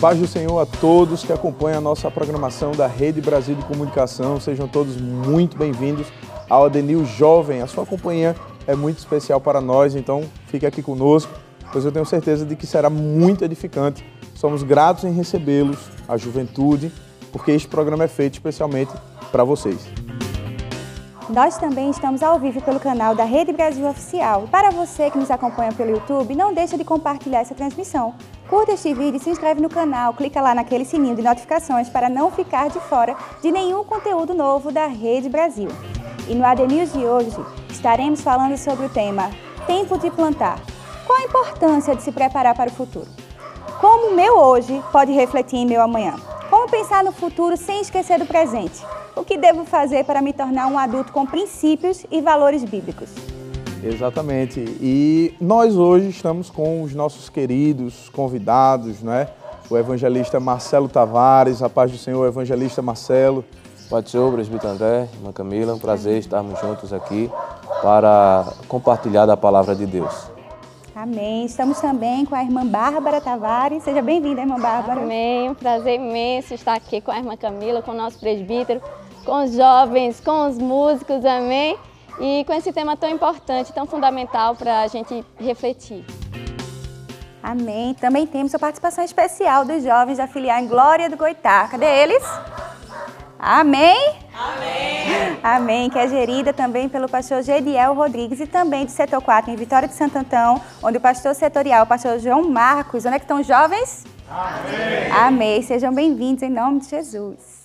Paz do Senhor a todos que acompanham a nossa programação da Rede Brasil de Comunicação. Sejam todos muito bem-vindos ao Adenil Jovem. A sua companhia é muito especial para nós, então fique aqui conosco, pois eu tenho certeza de que será muito edificante. Somos gratos em recebê-los, a juventude, porque este programa é feito especialmente para vocês. Nós também estamos ao vivo pelo canal da Rede Brasil Oficial. Para você que nos acompanha pelo YouTube, não deixe de compartilhar essa transmissão. Curta este vídeo, se inscreve no canal, clica lá naquele sininho de notificações para não ficar de fora de nenhum conteúdo novo da Rede Brasil. E no AD News de hoje estaremos falando sobre o tema Tempo de Plantar. Qual a importância de se preparar para o futuro? Como o meu hoje pode refletir em meu amanhã? Como pensar no futuro sem esquecer do presente? O que devo fazer para me tornar um adulto com princípios e valores bíblicos? Exatamente. E nós hoje estamos com os nossos queridos convidados, né? O evangelista Marcelo Tavares, a paz do Senhor, evangelista Marcelo. Pai do Senhor, presbítero André, irmã Camila, um prazer estarmos juntos aqui para compartilhar da palavra de Deus. Amém. Estamos também com a irmã Bárbara Tavares. Seja bem-vinda, irmã Bárbara. Amém. Um prazer imenso estar aqui com a irmã Camila, com o nosso presbítero, com os jovens, com os músicos. Amém. E com esse tema tão importante, tão fundamental para a gente refletir. Amém. Também temos a participação especial dos jovens da filial em Glória do Goitá. Cadê eles? Amém? Amém. Amém, que é gerida também pelo pastor Gediel Rodrigues e também do setor 4 em Vitória de Santo Antão, onde o pastor setorial, o pastor João Marcos. Onde é que estão os jovens? Amém. Amém. Sejam bem-vindos em nome de Jesus.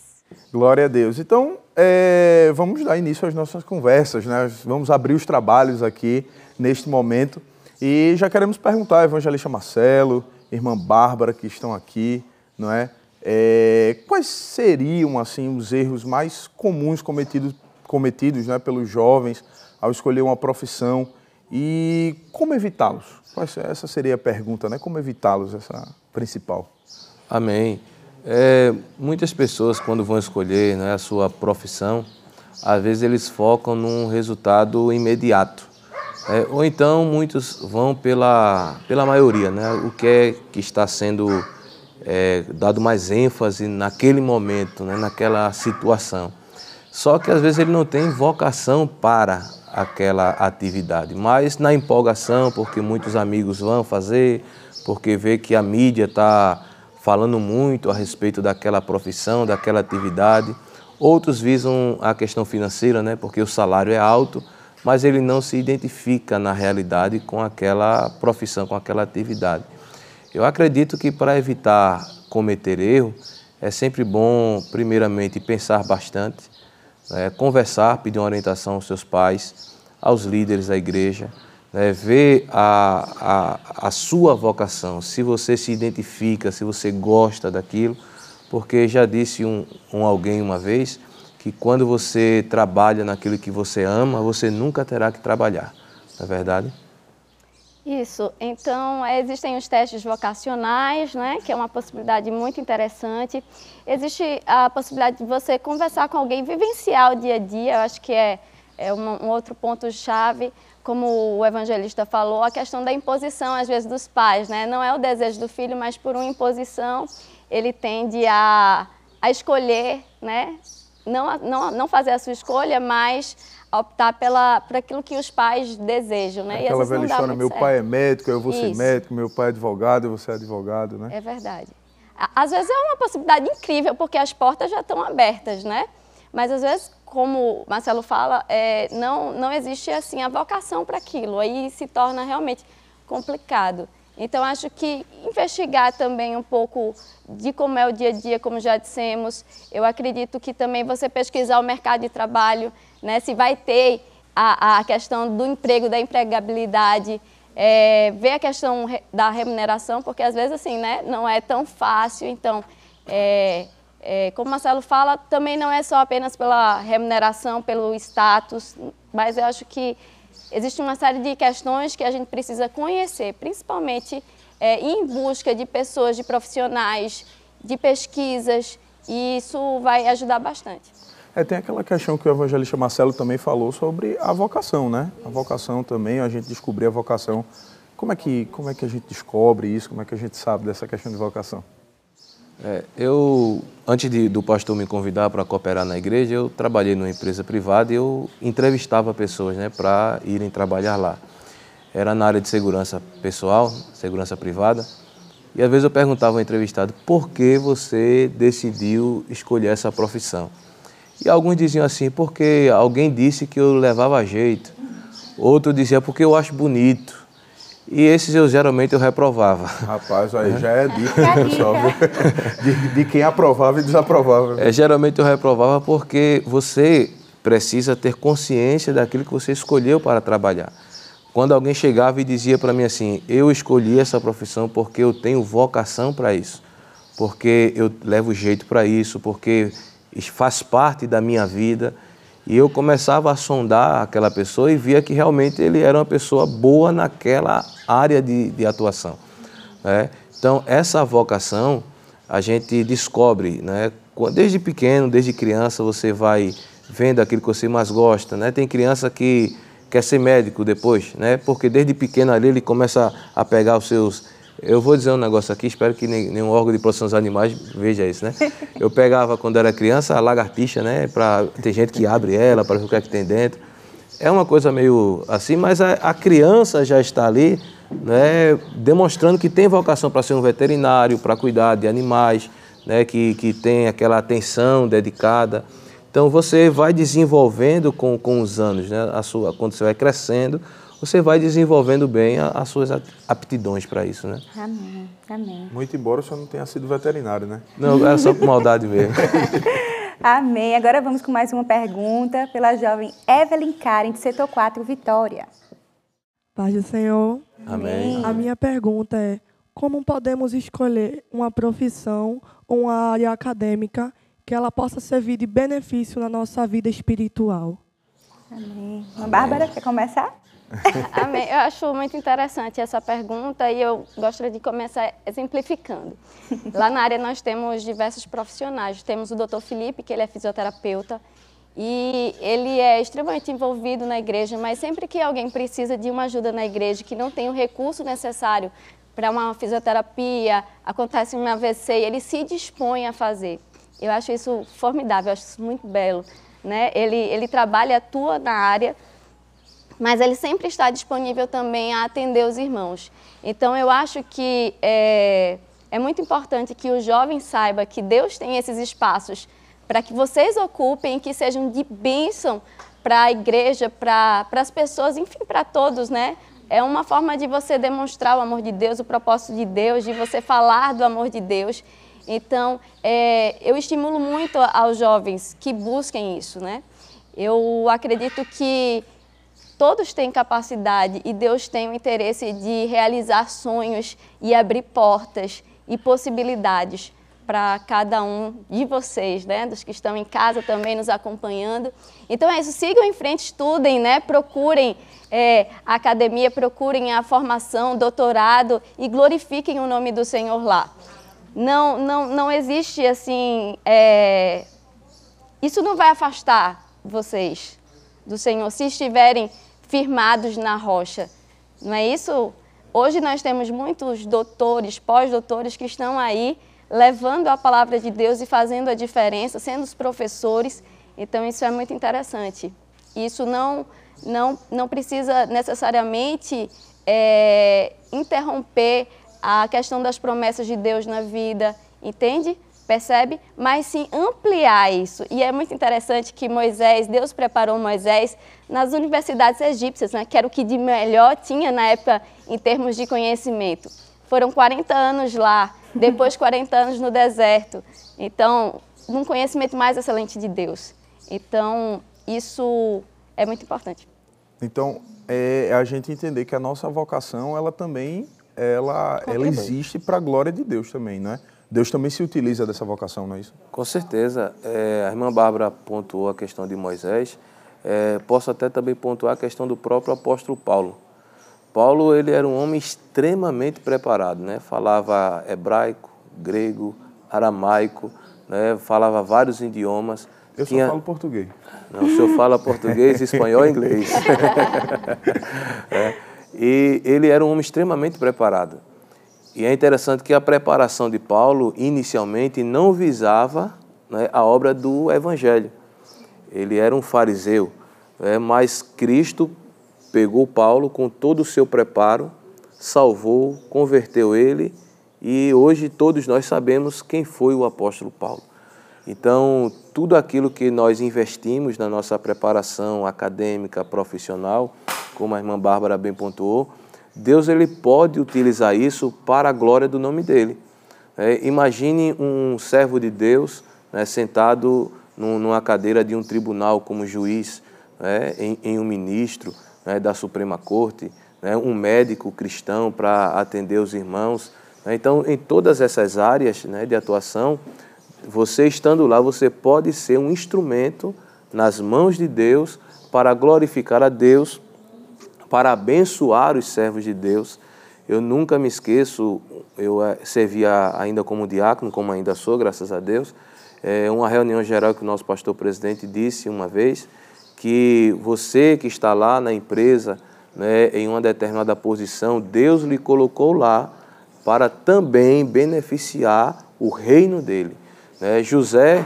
Glória a Deus. Então, é, vamos dar início às nossas conversas, né? Vamos abrir os trabalhos aqui neste momento. E já queremos perguntar, evangelista Marcelo, irmã Bárbara, que estão aqui, não é? É, quais seriam assim os erros mais comuns cometidos, cometidos né, pelos jovens ao escolher uma profissão e como evitá-los? Essa seria a pergunta, né? Como evitá-los, essa principal. Amém. É, muitas pessoas, quando vão escolher né, a sua profissão, às vezes eles focam num resultado imediato. É, ou então muitos vão pela, pela maioria, né, o que é que está sendo é, dado mais ênfase naquele momento, né, naquela situação. Só que às vezes ele não tem vocação para aquela atividade, mas na empolgação, porque muitos amigos vão fazer, porque vê que a mídia está falando muito a respeito daquela profissão, daquela atividade. Outros visam a questão financeira, né, porque o salário é alto, mas ele não se identifica na realidade com aquela profissão, com aquela atividade. Eu acredito que para evitar cometer erro, é sempre bom, primeiramente, pensar bastante, é, conversar, pedir uma orientação aos seus pais, aos líderes da igreja, né, ver a, a, a sua vocação, se você se identifica, se você gosta daquilo, porque já disse um, um alguém uma vez que quando você trabalha naquilo que você ama, você nunca terá que trabalhar, não é verdade? Isso, então existem os testes vocacionais, né, que é uma possibilidade muito interessante. Existe a possibilidade de você conversar com alguém, vivenciar o dia a dia, eu acho que é, é um, um outro ponto-chave como o evangelista falou, a questão da imposição, às vezes, dos pais. Né? Não é o desejo do filho, mas por uma imposição, ele tende a, a escolher, né? não, não, não fazer a sua escolha, mas optar pela, por aquilo que os pais desejam. Né? Aquela velha história, meu certo. pai é médico, eu vou Isso. ser médico, meu pai é advogado, eu vou ser advogado. Né? É verdade. Às vezes é uma possibilidade incrível, porque as portas já estão abertas, né? Mas às vezes como o Marcelo fala, é, não, não existe assim a vocação para aquilo, aí se torna realmente complicado. Então, acho que investigar também um pouco de como é o dia a dia, como já dissemos. Eu acredito que também você pesquisar o mercado de trabalho, né, se vai ter a, a questão do emprego, da empregabilidade, é, ver a questão da remuneração, porque às vezes assim, né, não é tão fácil. Então, é, é, como o Marcelo fala, também não é só apenas pela remuneração, pelo status, mas eu acho que existe uma série de questões que a gente precisa conhecer, principalmente é, em busca de pessoas, de profissionais, de pesquisas, e isso vai ajudar bastante. É, tem aquela questão que o evangelista Marcelo também falou sobre a vocação, né? A vocação também, a gente descobrir a vocação. Como é que, como é que a gente descobre isso? Como é que a gente sabe dessa questão de vocação? É, eu, antes de, do pastor me convidar para cooperar na igreja, eu trabalhei numa empresa privada e eu entrevistava pessoas né, para irem trabalhar lá. Era na área de segurança pessoal, segurança privada. E às vezes eu perguntava ao entrevistado por que você decidiu escolher essa profissão. E alguns diziam assim, porque alguém disse que eu levava jeito. Outro dizia, porque eu acho bonito. E esses eu geralmente eu reprovava. Rapaz, aí já é dica, né, pessoal? De, de, quem aprovava e desaprovava. É, geralmente eu reprovava porque você precisa ter consciência daquilo que você escolheu para trabalhar. Quando alguém chegava e dizia para mim assim, eu escolhi essa profissão porque eu tenho vocação para isso, porque eu levo jeito para isso, porque faz parte da minha vida. E eu começava a sondar aquela pessoa e via que realmente ele era uma pessoa boa naquela área de, de atuação. Né? Então, essa vocação a gente descobre, né? desde pequeno, desde criança, você vai vendo aquilo que você mais gosta. Né? Tem criança que quer ser médico depois, né? porque desde pequeno ali ele começa a pegar os seus eu vou dizer um negócio aqui, espero que nenhum órgão de proteção dos animais veja isso, né? Eu pegava, quando era criança, a lagartixa, né? Pra, tem gente que abre ela para ver o que é que tem dentro. É uma coisa meio assim, mas a, a criança já está ali, né? Demonstrando que tem vocação para ser um veterinário, para cuidar de animais, né? Que, que tem aquela atenção dedicada. Então, você vai desenvolvendo com, com os anos, né? A sua, quando você vai crescendo, você vai desenvolvendo bem as suas aptidões para isso, né? Amém, amém. Muito embora o senhor não tenha sido veterinário, né? Não, era só por maldade mesmo. amém. Agora vamos com mais uma pergunta pela jovem Evelyn Karen, de setor 4, Vitória. Paz do Senhor. Amém. A minha pergunta é, como podemos escolher uma profissão ou uma área acadêmica que ela possa servir de benefício na nossa vida espiritual? Amém. Bárbara, quer começar? Amém. Eu acho muito interessante essa pergunta e eu gostaria de começar exemplificando. Lá na área nós temos diversos profissionais. Temos o Dr. Felipe, que ele é fisioterapeuta, e ele é extremamente envolvido na igreja, mas sempre que alguém precisa de uma ajuda na igreja, que não tem o recurso necessário para uma fisioterapia, acontece um AVC, ele se dispõe a fazer. Eu acho isso formidável, eu acho isso muito belo. Né? Ele, ele trabalha, atua na área, mas ele sempre está disponível também a atender os irmãos. Então, eu acho que é, é muito importante que o jovem saiba que Deus tem esses espaços para que vocês ocupem, que sejam de bênção para a igreja, para as pessoas, enfim, para todos, né? É uma forma de você demonstrar o amor de Deus, o propósito de Deus, de você falar do amor de Deus. Então, é, eu estimulo muito aos jovens que busquem isso, né? Eu acredito que todos têm capacidade e Deus tem o interesse de realizar sonhos e abrir portas e possibilidades para cada um de vocês, né? Dos que estão em casa também nos acompanhando. Então é isso, sigam em frente, estudem, né? Procurem é, a academia, procurem a formação, doutorado e glorifiquem o nome do Senhor lá. Não, não, não existe assim. É... Isso não vai afastar vocês do Senhor se estiverem firmados na rocha. Não é isso? Hoje nós temos muitos doutores, pós-doutores que estão aí levando a palavra de Deus e fazendo a diferença, sendo os professores. Então isso é muito interessante. Isso não não não precisa necessariamente é, interromper a questão das promessas de Deus na vida, entende? Percebe? Mas sim ampliar isso. E é muito interessante que Moisés, Deus preparou Moisés nas universidades egípcias, né, que era o que de melhor tinha na época em termos de conhecimento. Foram 40 anos lá, depois 40 anos no deserto. Então, um conhecimento mais excelente de Deus. Então, isso é muito importante. Então, é a gente entender que a nossa vocação, ela também ela, ela existe para a glória de Deus também, né? Deus também se utiliza dessa vocação, não é isso? Com certeza. É, a irmã Bárbara pontuou a questão de Moisés. É, posso até também pontuar a questão do próprio apóstolo Paulo. Paulo ele era um homem extremamente preparado, né? Falava hebraico, grego, aramaico, né? Falava vários idiomas. Eu Tinha... só falo português. Não, o senhor fala português, espanhol e inglês. é. E ele era um homem extremamente preparado. E é interessante que a preparação de Paulo inicialmente não visava né, a obra do Evangelho. Ele era um fariseu, né, mas Cristo pegou Paulo com todo o seu preparo, salvou, converteu ele e hoje todos nós sabemos quem foi o apóstolo Paulo. Então, tudo aquilo que nós investimos na nossa preparação acadêmica, profissional, como a irmã Bárbara bem pontuou, Deus ele pode utilizar isso para a glória do nome dele. É, imagine um servo de Deus né, sentado num, numa cadeira de um tribunal como juiz, né, em, em, um ministro né, da Suprema Corte, né, um médico cristão para atender os irmãos. Né. Então, em todas essas áreas né, de atuação, você estando lá, você pode ser um instrumento nas mãos de Deus para glorificar a Deus para abençoar os servos de Deus. Eu nunca me esqueço, eu eh, servia ainda como diácono, como ainda sou, graças a Deus. É uma reunião geral que o nosso pastor presidente disse uma vez que você que está lá na empresa, né, em uma determinada posição, Deus lhe colocou lá para também beneficiar o reino dele. Né? José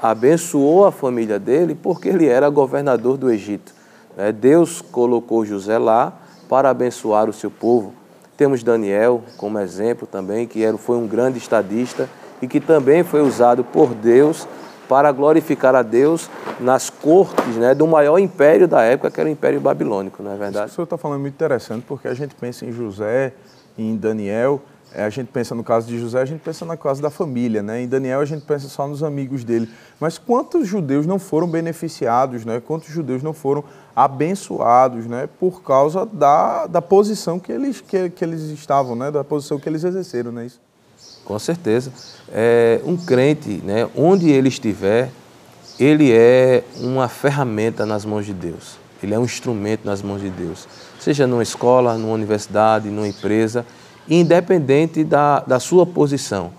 abençoou a família dele porque ele era governador do Egito. Né? Deus colocou José lá para abençoar o seu povo. Temos Daniel como exemplo também, que era, foi um grande estadista e que também foi usado por Deus para glorificar a Deus nas cortes né, do maior império da época, que era o Império Babilônico, não é verdade? Isso que o senhor está falando é muito interessante, porque a gente pensa em José, em Daniel, é, a gente pensa no caso de José, a gente pensa no caso da família, né? Em Daniel a gente pensa só nos amigos dele. Mas quantos judeus não foram beneficiados, né? Quantos judeus não foram abençoados, né? Por causa da, da posição que eles, que, que eles estavam, né? Da posição que eles exerceram, não é isso? Com certeza. É, um crente, né? Onde ele estiver, ele é uma ferramenta nas mãos de Deus. Ele é um instrumento nas mãos de Deus. Seja numa escola, numa universidade, numa empresa independente da, da sua posição.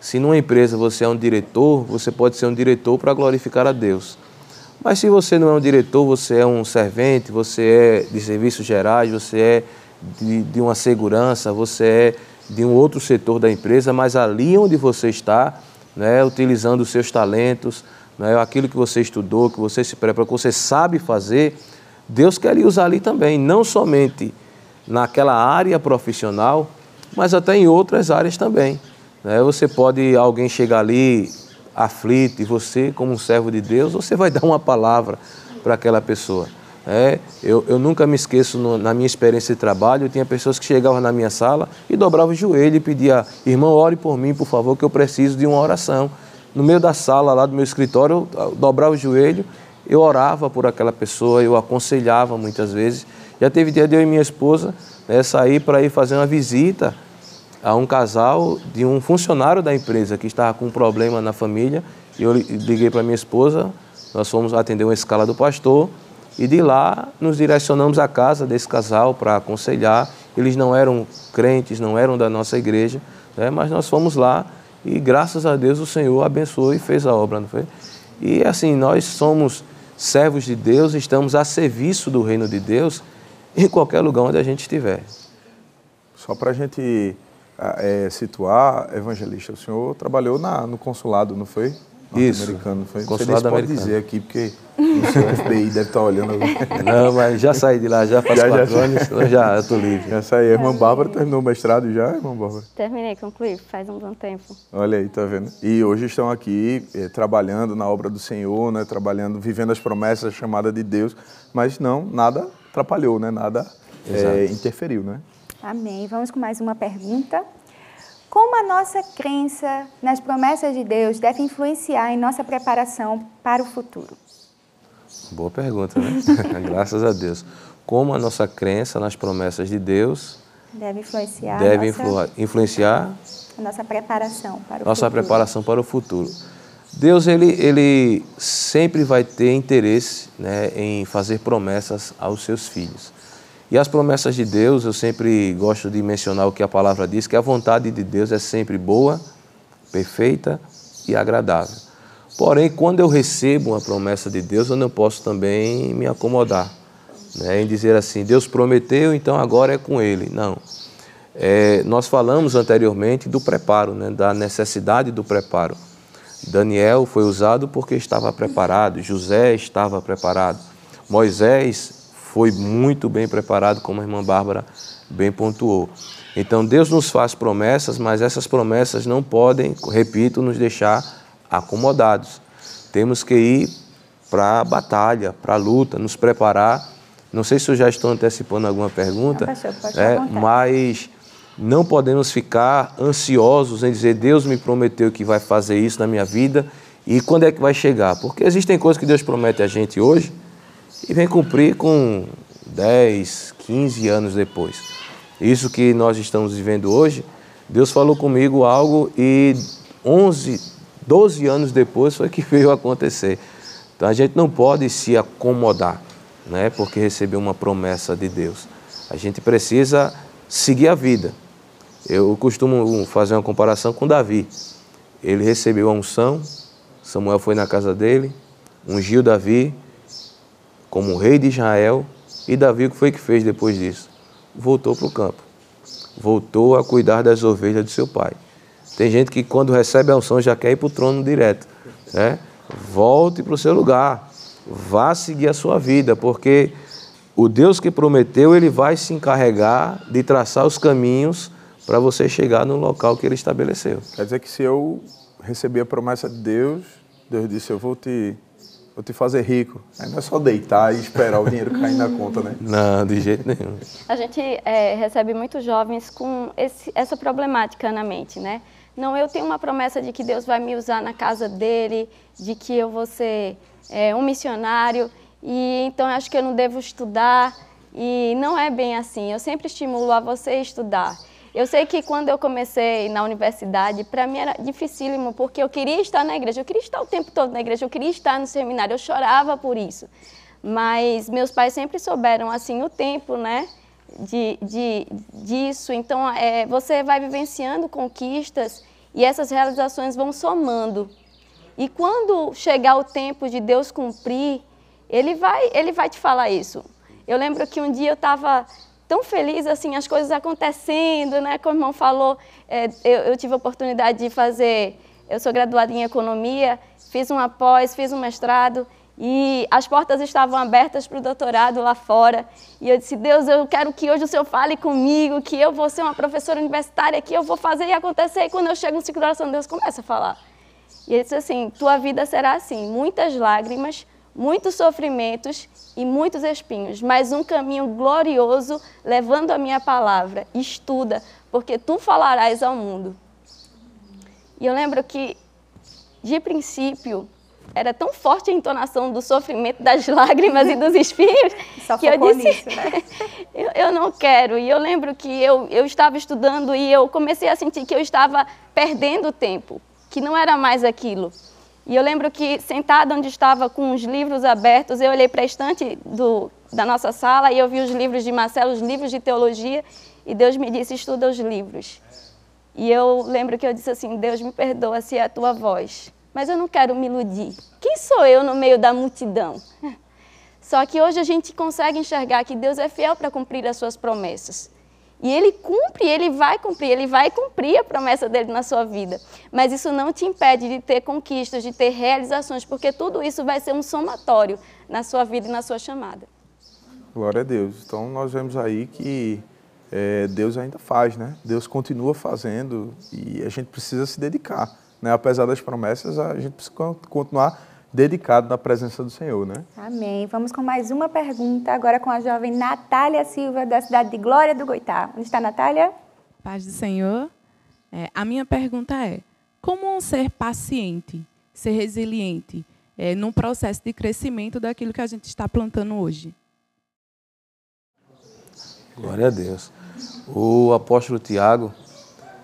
Se numa empresa você é um diretor, você pode ser um diretor para glorificar a Deus. Mas se você não é um diretor, você é um servente, você é de serviços gerais, você é de, de uma segurança, você é de um outro setor da empresa, mas ali onde você está, né, utilizando os seus talentos, né, aquilo que você estudou, que você se prepara, que você sabe fazer, Deus quer lhe usar ali também, não somente naquela área profissional, mas até em outras áreas também. Né? Você pode, alguém chegar ali aflito e você, como um servo de Deus, você vai dar uma palavra para aquela pessoa. É, eu, eu nunca me esqueço no, na minha experiência de trabalho, tinha pessoas que chegavam na minha sala e dobravam o joelho e pediam, irmão, ore por mim, por favor, que eu preciso de uma oração. No meio da sala lá do meu escritório, eu dobrava o joelho, eu orava por aquela pessoa, eu aconselhava muitas vezes. Já teve dia de eu e minha esposa né, sair para ir fazer uma visita a um casal de um funcionário da empresa que estava com um problema na família. Eu liguei para minha esposa, nós fomos atender uma escala do pastor e de lá nos direcionamos à casa desse casal para aconselhar. Eles não eram crentes, não eram da nossa igreja, né, mas nós fomos lá e graças a Deus o Senhor abençoou e fez a obra, não foi? E assim, nós somos servos de Deus, estamos a serviço do reino de Deus em qualquer lugar onde a gente estiver. Só para a gente é, situar, evangelista, o senhor trabalhou na, no consulado, não foi? Isso. Americano, foi? Consulado Você americano. pode dizer aqui, porque o seu FBI deve estar olhando. Não, mas já saí de lá, já faz Já, já, quatro já. anos, então já estou livre. Essa aí, a irmã Bárbara terminou o mestrado já, irmã Bárbara? Terminei, concluí, faz um bom tempo. Olha aí, tá vendo? E hoje estão aqui eh, trabalhando na obra do Senhor, né? Trabalhando, vivendo as promessas, a chamada de Deus, mas não, nada atrapalhou, né? Nada eh, interferiu, né? Amém. Vamos com mais uma pergunta. Como a nossa crença nas promessas de Deus deve influenciar em nossa preparação para o futuro? Boa pergunta, né? Graças a Deus. Como a nossa crença nas promessas de Deus Deve influenciar deve a nossa, influ- influenciar a nossa preparação para o nossa futuro. preparação para o futuro. Deus ele, ele sempre vai ter interesse né, em fazer promessas aos seus filhos. E as promessas de Deus, eu sempre gosto de mencionar o que a palavra diz, que a vontade de Deus é sempre boa, perfeita e agradável. Porém, quando eu recebo uma promessa de Deus, eu não posso também me acomodar né, em dizer assim, Deus prometeu, então agora é com Ele. Não. É, nós falamos anteriormente do preparo, né, da necessidade do preparo. Daniel foi usado porque estava preparado, José estava preparado, Moisés foi muito bem preparado, como a irmã Bárbara bem pontuou. Então Deus nos faz promessas, mas essas promessas não podem, repito, nos deixar acomodados. Temos que ir para a batalha, para a luta, nos preparar. Não sei se eu já estou antecipando alguma pergunta, Não, pastor, pode é, mas não podemos ficar ansiosos em dizer Deus me prometeu que vai fazer isso na minha vida e quando é que vai chegar? Porque existem coisas que Deus promete a gente hoje e vem cumprir com 10, 15 anos depois. Isso que nós estamos vivendo hoje, Deus falou comigo algo e 11, 12 anos depois foi que veio acontecer. Então a gente não pode se acomodar, né, porque recebeu uma promessa de Deus. A gente precisa seguir a vida. Eu costumo fazer uma comparação com Davi. Ele recebeu a unção, Samuel foi na casa dele, ungiu Davi como rei de Israel, e Davi o que foi que fez depois disso? Voltou para o campo. Voltou a cuidar das ovelhas do seu pai. Tem gente que quando recebe a unção já quer ir para o trono direto. Né? Volte para o seu lugar. Vá seguir a sua vida, porque o Deus que prometeu, ele vai se encarregar de traçar os caminhos para você chegar no local que ele estabeleceu. Quer dizer que se eu receber a promessa de Deus, Deus disse, eu vou te, vou te fazer rico. Aí não é só deitar e esperar o dinheiro cair na conta, né? Não, de jeito nenhum. A gente é, recebe muitos jovens com esse- essa problemática na mente, né? Não, eu tenho uma promessa de que Deus vai me usar na casa dele, de que eu vou ser é, um missionário, e então eu acho que eu não devo estudar. E não é bem assim. Eu sempre estimulo a você estudar. Eu sei que quando eu comecei na universidade, para mim era dificílimo, porque eu queria estar na igreja, eu queria estar o tempo todo na igreja, eu queria estar no seminário, eu chorava por isso. Mas meus pais sempre souberam assim o tempo, né? De, de, disso. Então, é, você vai vivenciando conquistas e essas realizações vão somando. E quando chegar o tempo de Deus cumprir, ele vai, ele vai te falar isso. Eu lembro que um dia eu estava tão feliz, assim, as coisas acontecendo, né? Como o irmão falou, é, eu, eu tive a oportunidade de fazer, eu sou graduada em economia, fiz uma pós, fiz um mestrado, e as portas estavam abertas para o doutorado lá fora. E eu disse, Deus, eu quero que hoje o Senhor fale comigo, que eu vou ser uma professora universitária, que eu vou fazer e acontecer. E quando eu chego no ciclo de oração, Deus começa a falar. E ele disse assim: tua vida será assim, muitas lágrimas, muitos sofrimentos e muitos espinhos, mas um caminho glorioso levando a minha palavra. Estuda, porque tu falarás ao mundo. E eu lembro que, de princípio, era tão forte a entonação do sofrimento, das lágrimas e dos espinhos, Só que eu disse, nisso, né? eu, eu não quero. E eu lembro que eu, eu estava estudando e eu comecei a sentir que eu estava perdendo tempo, que não era mais aquilo. E eu lembro que, sentada onde estava com os livros abertos, eu olhei para a estante do, da nossa sala e eu vi os livros de Marcelo, os livros de teologia, e Deus me disse: estuda os livros. E eu lembro que eu disse assim: Deus me perdoa se é a tua voz, mas eu não quero me iludir. Quem sou eu no meio da multidão? Só que hoje a gente consegue enxergar que Deus é fiel para cumprir as suas promessas. E Ele cumpre, Ele vai cumprir, Ele vai cumprir a promessa dele na sua vida. Mas isso não te impede de ter conquistas, de ter realizações, porque tudo isso vai ser um somatório na sua vida e na sua chamada. Glória a Deus. Então nós vemos aí que é, Deus ainda faz, né? Deus continua fazendo e a gente precisa se dedicar. Né? Apesar das promessas, a gente precisa con- continuar dedicado na presença do Senhor, né? Amém. Vamos com mais uma pergunta, agora com a jovem Natália Silva, da cidade de Glória do Goitá. Onde está Natália? Paz do Senhor. É, a minha pergunta é: como ser paciente, ser resiliente é, num processo de crescimento daquilo que a gente está plantando hoje? Glória a Deus. O apóstolo Tiago,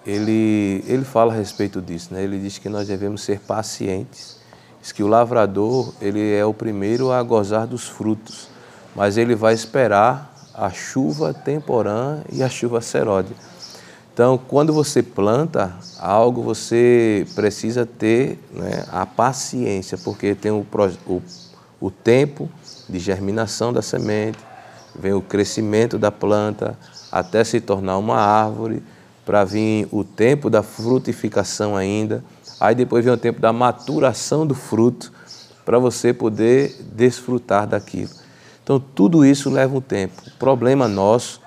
ele, ele fala a respeito disso, né? Ele diz que nós devemos ser pacientes. Diz que o lavrador, ele é o primeiro a gozar dos frutos, mas ele vai esperar a chuva temporã e a chuva seródia. Então, quando você planta algo, você precisa ter né, a paciência, porque tem o, o, o tempo de germinação da semente, vem o crescimento da planta, até se tornar uma árvore, para vir o tempo da frutificação ainda, aí depois vem o tempo da maturação do fruto, para você poder desfrutar daquilo. Então, tudo isso leva um tempo. O problema nosso,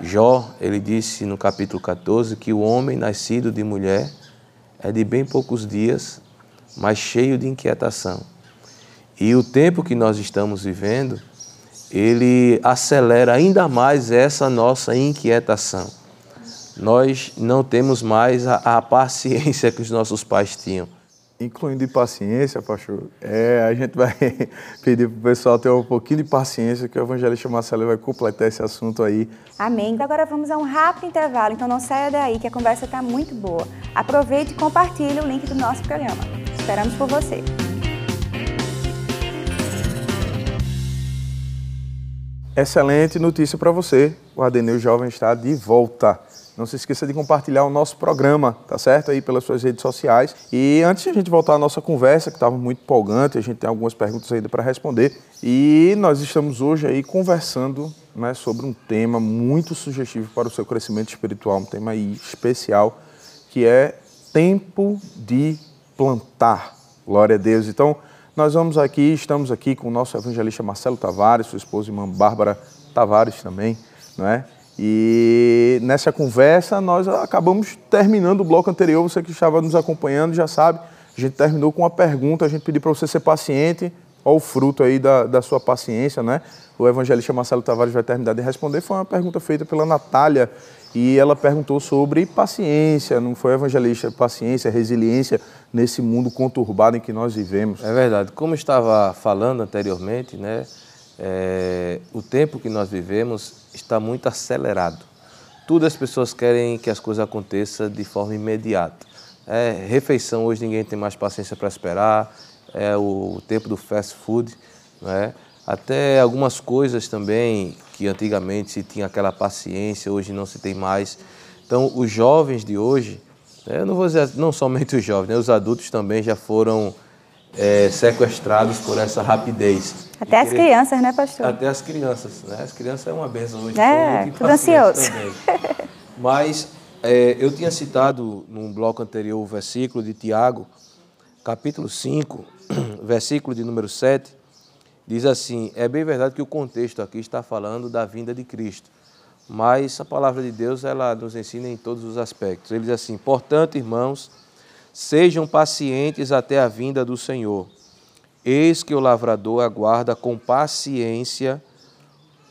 Jó, ele disse no capítulo 14 que o homem nascido de mulher é de bem poucos dias, mas cheio de inquietação. E o tempo que nós estamos vivendo, ele acelera ainda mais essa nossa inquietação. Nós não temos mais a, a paciência que os nossos pais tinham incluindo de paciência, pastor, é, a gente vai pedir para o pessoal ter um pouquinho de paciência, que o evangelista Marcelo vai completar esse assunto aí. Amém. Agora vamos a um rápido intervalo, então não saia daí, que a conversa está muito boa. Aproveite e compartilhe o link do nosso programa. Esperamos por você. Excelente notícia para você. O Adeneu Jovem está de volta. Não se esqueça de compartilhar o nosso programa, tá certo? Aí pelas suas redes sociais. E antes de a gente voltar à nossa conversa, que estava muito empolgante, a gente tem algumas perguntas ainda para responder. E nós estamos hoje aí conversando né, sobre um tema muito sugestivo para o seu crescimento espiritual, um tema aí especial, que é tempo de plantar. Glória a Deus. Então, nós vamos aqui, estamos aqui com o nosso evangelista Marcelo Tavares, sua esposa irmã Bárbara Tavares também, não é? E nessa conversa nós acabamos terminando o bloco anterior, você que estava nos acompanhando já sabe, a gente terminou com uma pergunta, a gente pediu para você ser paciente, olha o fruto aí da, da sua paciência, né? O evangelista Marcelo Tavares vai terminar de responder, foi uma pergunta feita pela Natália e ela perguntou sobre paciência, não foi evangelista, paciência, resiliência nesse mundo conturbado em que nós vivemos. É verdade, como estava falando anteriormente, né? É, o tempo que nós vivemos está muito acelerado. Tudo as pessoas querem que as coisas aconteçam de forma imediata. É, refeição hoje ninguém tem mais paciência para esperar, é o tempo do fast food, né? até algumas coisas também que antigamente se tinha aquela paciência, hoje não se tem mais. Então os jovens de hoje, né? eu não vou dizer não somente os jovens, né? os adultos também já foram é, sequestrados por essa rapidez. Até as querer... crianças, né, pastor? Até as crianças, né? As crianças é uma benção hoje. É, tudo ansioso. Mas é, eu tinha citado num bloco anterior o versículo de Tiago, capítulo 5, versículo de número 7, diz assim: É bem verdade que o contexto aqui está falando da vinda de Cristo, mas a palavra de Deus ela nos ensina em todos os aspectos. Ele diz assim: Portanto, irmãos, Sejam pacientes até a vinda do Senhor. Eis que o lavrador aguarda com paciência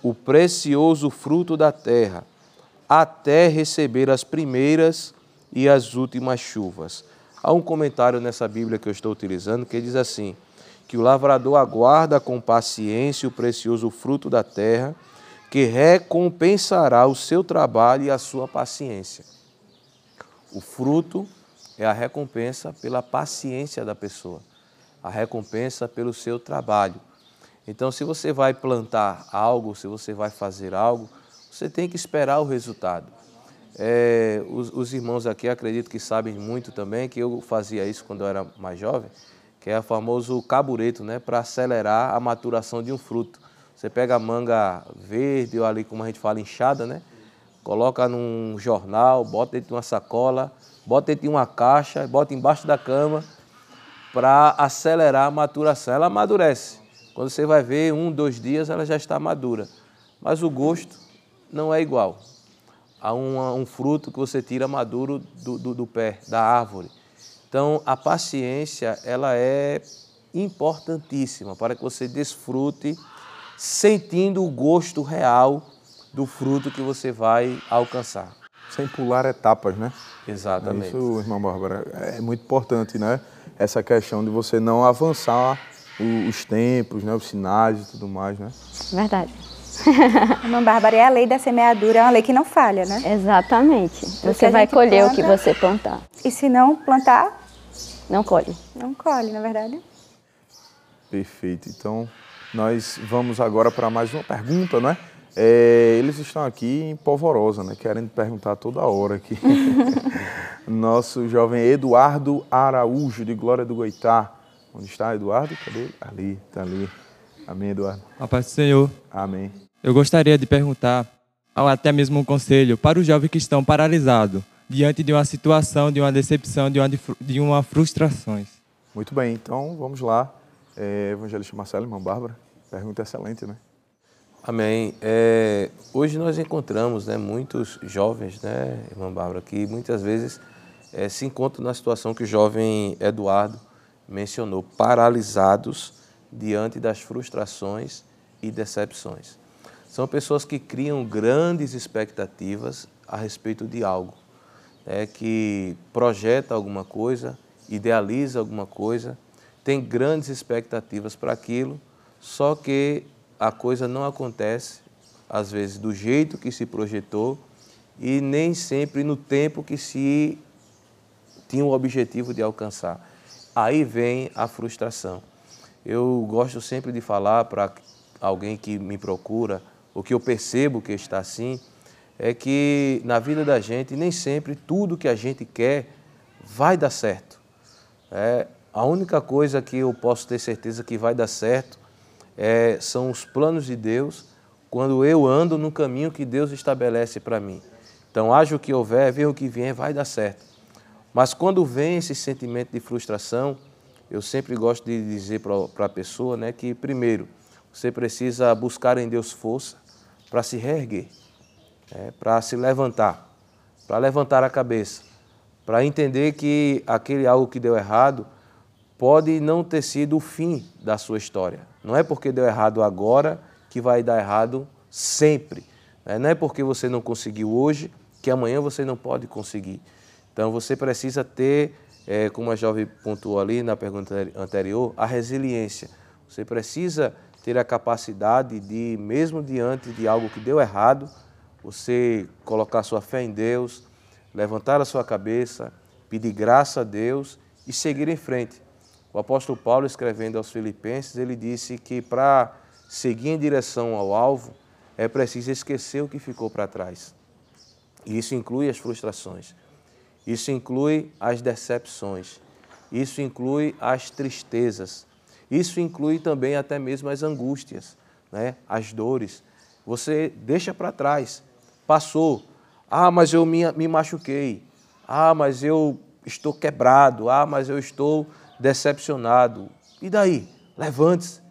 o precioso fruto da terra, até receber as primeiras e as últimas chuvas. Há um comentário nessa Bíblia que eu estou utilizando que diz assim: que o lavrador aguarda com paciência o precioso fruto da terra, que recompensará o seu trabalho e a sua paciência. O fruto é a recompensa pela paciência da pessoa, a recompensa pelo seu trabalho. Então, se você vai plantar algo, se você vai fazer algo, você tem que esperar o resultado. É, os, os, irmãos aqui acredito que sabem muito também que eu fazia isso quando eu era mais jovem, que é o famoso cabureto, né, para acelerar a maturação de um fruto. Você pega a manga verde ou ali como a gente fala inchada, né, coloca num jornal, bota dentro de uma sacola, bota dentro de uma caixa, bota embaixo da cama para acelerar a maturação. Ela amadurece. Quando você vai ver, um, dois dias, ela já está madura. Mas o gosto não é igual. Há um, um fruto que você tira maduro do, do, do pé, da árvore. Então, a paciência, ela é importantíssima para que você desfrute sentindo o gosto real do fruto que você vai alcançar sem pular etapas, né? Exatamente. Isso, irmã Bárbara, é muito importante, né? Essa questão de você não avançar os tempos, né? os sinais e tudo mais, né? Verdade. Irmã Bárbara, é a lei da semeadura, é uma lei que não falha, né? Exatamente. Você vai colher planta, o que você plantar. E se não plantar? Não colhe. Não colhe, na verdade. Perfeito. Então, nós vamos agora para mais uma pergunta, não é? É, eles estão aqui em polvorosa, né? Querendo perguntar toda hora aqui. Nosso jovem Eduardo Araújo, de Glória do Goitá. Onde está Eduardo? Cadê? Ali, está ali. Amém, Eduardo. A paz do Senhor. Amém. Eu gostaria de perguntar ou até mesmo um conselho para os jovens que estão paralisados diante de uma situação, de uma decepção, de uma, de uma frustrações? Muito bem, então vamos lá. É, Evangelista Marcelo, irmã Bárbara, pergunta excelente, né? Amém. É, hoje nós encontramos né, muitos jovens, né, irmã Bárbara, que muitas vezes é, se encontram na situação que o jovem Eduardo mencionou, paralisados diante das frustrações e decepções. São pessoas que criam grandes expectativas a respeito de algo, né, que projeta alguma coisa, idealiza alguma coisa, tem grandes expectativas para aquilo, só que a coisa não acontece, às vezes, do jeito que se projetou e nem sempre no tempo que se tinha o objetivo de alcançar. Aí vem a frustração. Eu gosto sempre de falar para alguém que me procura, o que eu percebo que está assim, é que na vida da gente nem sempre tudo que a gente quer vai dar certo. É, a única coisa que eu posso ter certeza que vai dar certo é, são os planos de Deus quando eu ando no caminho que Deus estabelece para mim. Então, haja o que houver, venha o que vier, vai dar certo. Mas quando vem esse sentimento de frustração, eu sempre gosto de dizer para a pessoa né, que, primeiro, você precisa buscar em Deus força para se reerguer, é, para se levantar, para levantar a cabeça, para entender que aquele algo que deu errado pode não ter sido o fim da sua história. Não é porque deu errado agora que vai dar errado sempre. Né? Não é porque você não conseguiu hoje que amanhã você não pode conseguir. Então você precisa ter, é, como a jovem pontuou ali na pergunta anterior, a resiliência. Você precisa ter a capacidade de, mesmo diante de algo que deu errado, você colocar sua fé em Deus, levantar a sua cabeça, pedir graça a Deus e seguir em frente. O apóstolo Paulo, escrevendo aos Filipenses, ele disse que para seguir em direção ao alvo é preciso esquecer o que ficou para trás. E isso inclui as frustrações, isso inclui as decepções, isso inclui as tristezas, isso inclui também até mesmo as angústias, né? as dores. Você deixa para trás, passou. Ah, mas eu me, me machuquei. Ah, mas eu estou quebrado. Ah, mas eu estou decepcionado. E daí? Levante-se.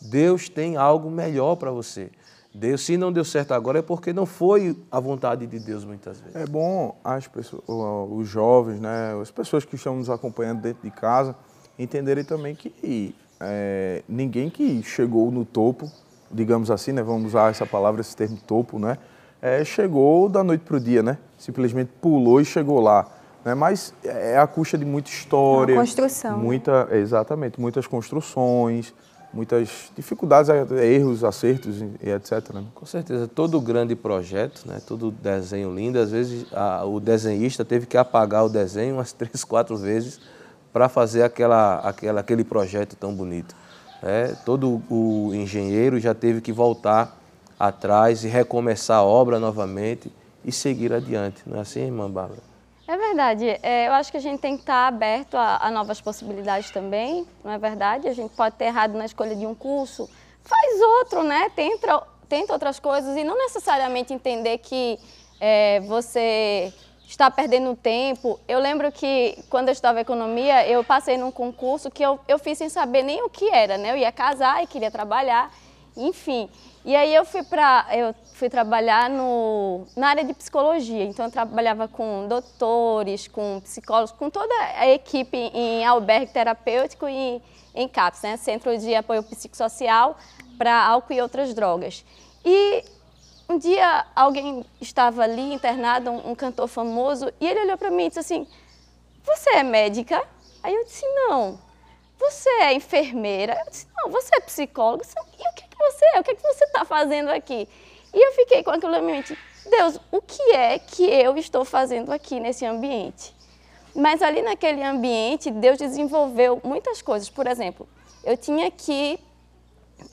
Deus tem algo melhor para você. Deus, se não deu certo agora, é porque não foi a vontade de Deus muitas vezes. É bom as pessoas, os jovens, né, as pessoas que estão nos acompanhando dentro de casa, entenderem também que é, ninguém que chegou no topo, digamos assim, né, vamos usar essa palavra, esse termo topo, né, é, chegou da noite para o dia, né? Simplesmente pulou e chegou lá. Né? Mas é a custa de muita história. Uma construção. Né? Muita, exatamente, muitas construções, muitas dificuldades, erros, acertos e etc. Né? Com certeza, todo grande projeto, né, todo desenho lindo, às vezes a, o desenhista teve que apagar o desenho umas três, quatro vezes para fazer aquela, aquela, aquele projeto tão bonito. É, todo o engenheiro já teve que voltar atrás e recomeçar a obra novamente e seguir adiante. Não é assim, irmã Bárbara? É verdade. É, eu acho que a gente tem que estar aberto a, a, novas possibilidades também, não é verdade? A gente pode ter errado na escolha de um curso, faz outro, né? Tenta, tenta outras coisas e não necessariamente entender que é, você está perdendo tempo. Eu lembro que quando eu estava economia, eu passei num concurso que eu, eu fiz sem saber nem o que era, né? Eu ia casar e queria trabalhar, enfim. E aí eu fui para eu fui trabalhar no, na área de psicologia. Então eu trabalhava com doutores, com psicólogos, com toda a equipe em albergue terapêutico e em CAPS, né, Centro de Apoio Psicossocial para álcool e outras drogas. E um dia alguém estava ali internado, um, um cantor famoso, e ele olhou para mim e disse assim: "Você é médica?" Aí eu disse: "Não." Você é enfermeira? Eu disse, não, você é psicóloga? E o que você é? O que, que você está fazendo aqui? E eu fiquei com aquilo na minha mente, Deus, o que é que eu estou fazendo aqui nesse ambiente? Mas ali naquele ambiente, Deus desenvolveu muitas coisas. Por exemplo, eu tinha que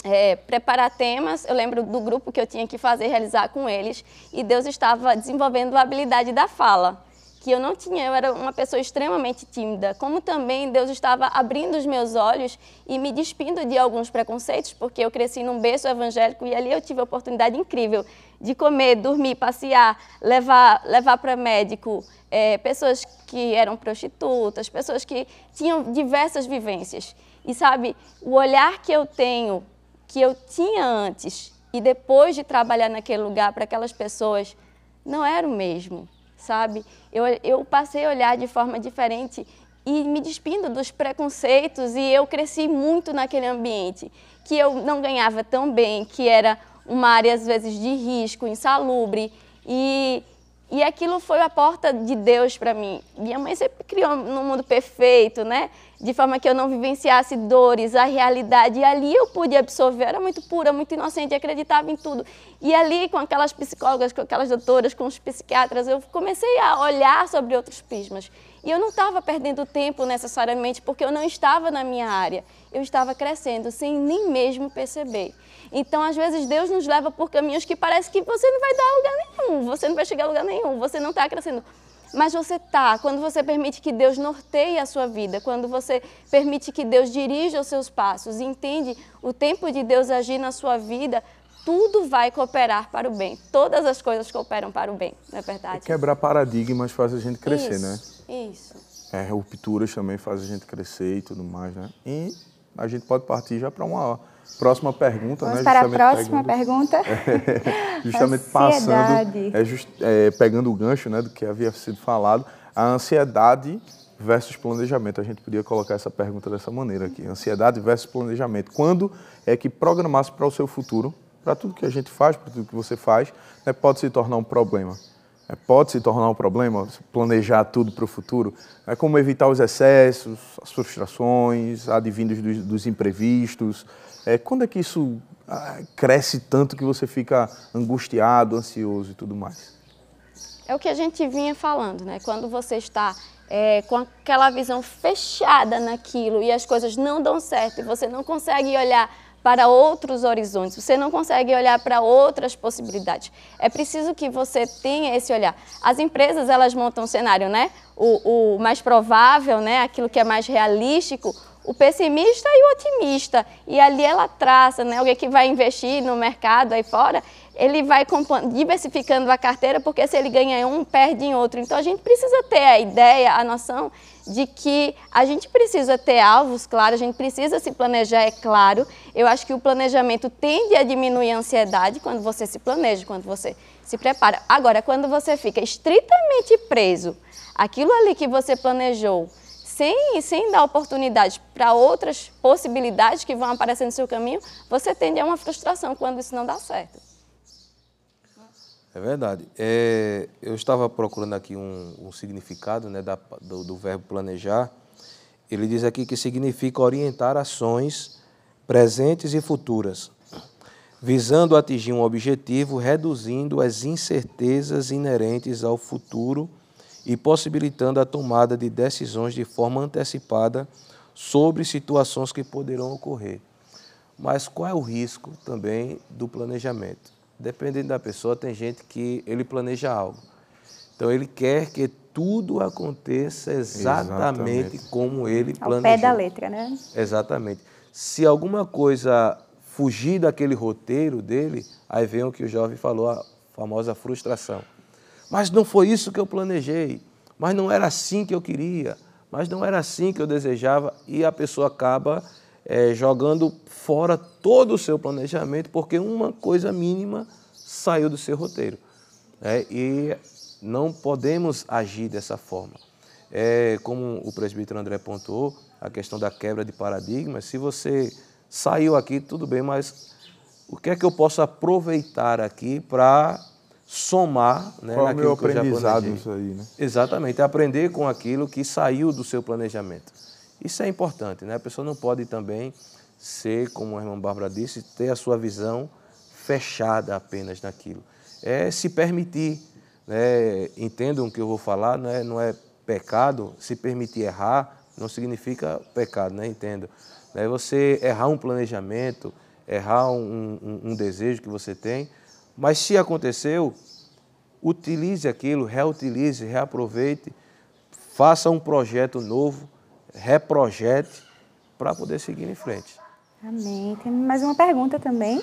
é, preparar temas, eu lembro do grupo que eu tinha que fazer, realizar com eles, e Deus estava desenvolvendo a habilidade da fala que eu não tinha, eu era uma pessoa extremamente tímida, como também Deus estava abrindo os meus olhos e me despindo de alguns preconceitos, porque eu cresci num berço evangélico e ali eu tive a oportunidade incrível de comer, dormir, passear, levar, levar para médico é, pessoas que eram prostitutas, pessoas que tinham diversas vivências. E sabe, o olhar que eu tenho, que eu tinha antes e depois de trabalhar naquele lugar para aquelas pessoas, não era o mesmo sabe? Eu, eu passei a olhar de forma diferente e me despindo dos preconceitos e eu cresci muito naquele ambiente que eu não ganhava tão bem, que era uma área às vezes de risco, insalubre e e aquilo foi a porta de Deus para mim. Minha mãe sempre criou num mundo perfeito, né? De forma que eu não vivenciasse dores, a realidade. E ali eu pude absorver. Eu era muito pura, muito inocente, acreditava em tudo. E ali, com aquelas psicólogas, com aquelas doutoras, com os psiquiatras, eu comecei a olhar sobre outros prismas. E eu não estava perdendo tempo necessariamente, porque eu não estava na minha área. Eu estava crescendo sem nem mesmo perceber. Então, às vezes, Deus nos leva por caminhos que parece que você não vai dar a lugar nenhum, você não vai chegar a lugar nenhum, você não está crescendo. Mas você está, quando você permite que Deus norteie a sua vida, quando você permite que Deus dirija os seus passos, entende o tempo de Deus agir na sua vida, tudo vai cooperar para o bem. Todas as coisas cooperam para o bem, não é verdade? Quebrar paradigmas faz a gente crescer, isso, né? Isso. É, rupturas também faz a gente crescer e tudo mais, né? E a gente pode partir já para uma Próxima pergunta, Vamos né? para a próxima pergunta. É, justamente passando, é, just, é, pegando o gancho né, do que havia sido falado, a ansiedade versus planejamento. A gente podia colocar essa pergunta dessa maneira aqui: ansiedade versus planejamento. Quando é que programar-se para o seu futuro, para tudo que a gente faz, para tudo que você faz, né, pode se tornar um problema? É, pode se tornar um problema planejar tudo para o futuro? É como evitar os excessos, as frustrações, advindos dos, dos imprevistos. É, quando é que isso ah, cresce tanto que você fica angustiado, ansioso e tudo mais? É o que a gente vinha falando, né? Quando você está é, com aquela visão fechada naquilo e as coisas não dão certo e você não consegue olhar para outros horizontes, você não consegue olhar para outras possibilidades. É preciso que você tenha esse olhar. As empresas, elas montam um cenário, né? O, o mais provável, né? Aquilo que é mais realístico, o pessimista e o otimista. E ali ela traça, né? Alguém que vai investir no mercado aí fora, ele vai diversificando a carteira, porque se ele ganha em um, perde em outro. Então a gente precisa ter a ideia, a noção de que a gente precisa ter alvos claros, a gente precisa se planejar, é claro. Eu acho que o planejamento tende a diminuir a ansiedade quando você se planeja, quando você se prepara. Agora, quando você fica estritamente preso, aquilo ali que você planejou, sem, sem dar oportunidade para outras possibilidades que vão aparecer no seu caminho, você tende a uma frustração quando isso não dá certo. É verdade. É, eu estava procurando aqui um, um significado né, da, do, do, verbo planejar. Ele diz aqui que significa orientar ações presentes e futuras, visando atingir um objetivo, reduzindo as incertezas inerentes ao futuro e possibilitando a tomada de decisões de forma antecipada sobre situações que poderão ocorrer. Mas qual é o risco também do planejamento? Dependendo da pessoa, tem gente que ele planeja algo. Então ele quer que tudo aconteça exatamente, exatamente. como ele planejou. Ao pé da letra, né? Exatamente. Se alguma coisa fugir daquele roteiro dele, aí vem o que o jovem falou, a famosa frustração. Mas não foi isso que eu planejei, mas não era assim que eu queria, mas não era assim que eu desejava, e a pessoa acaba é, jogando fora todo o seu planejamento, porque uma coisa mínima saiu do seu roteiro. Né? E não podemos agir dessa forma. É, como o presbítero André pontuou, a questão da quebra de paradigmas, se você saiu aqui, tudo bem, mas o que é que eu posso aproveitar aqui para somar né, Qual naquilo é o meu que aprendizado isso aí, né? Exatamente, aprender com aquilo que saiu do seu planejamento. Isso é importante, né? A pessoa não pode também ser, como a irmã Bárbara disse, ter a sua visão fechada apenas naquilo. É se permitir, né? entendam o que eu vou falar, não é, não é pecado, se permitir errar não significa pecado, né? entendo. É você errar um planejamento, errar um, um, um desejo que você tem, mas se aconteceu, utilize aquilo, reutilize, reaproveite, faça um projeto novo, reprojete para poder seguir em frente. Amém. Tem mais uma pergunta também.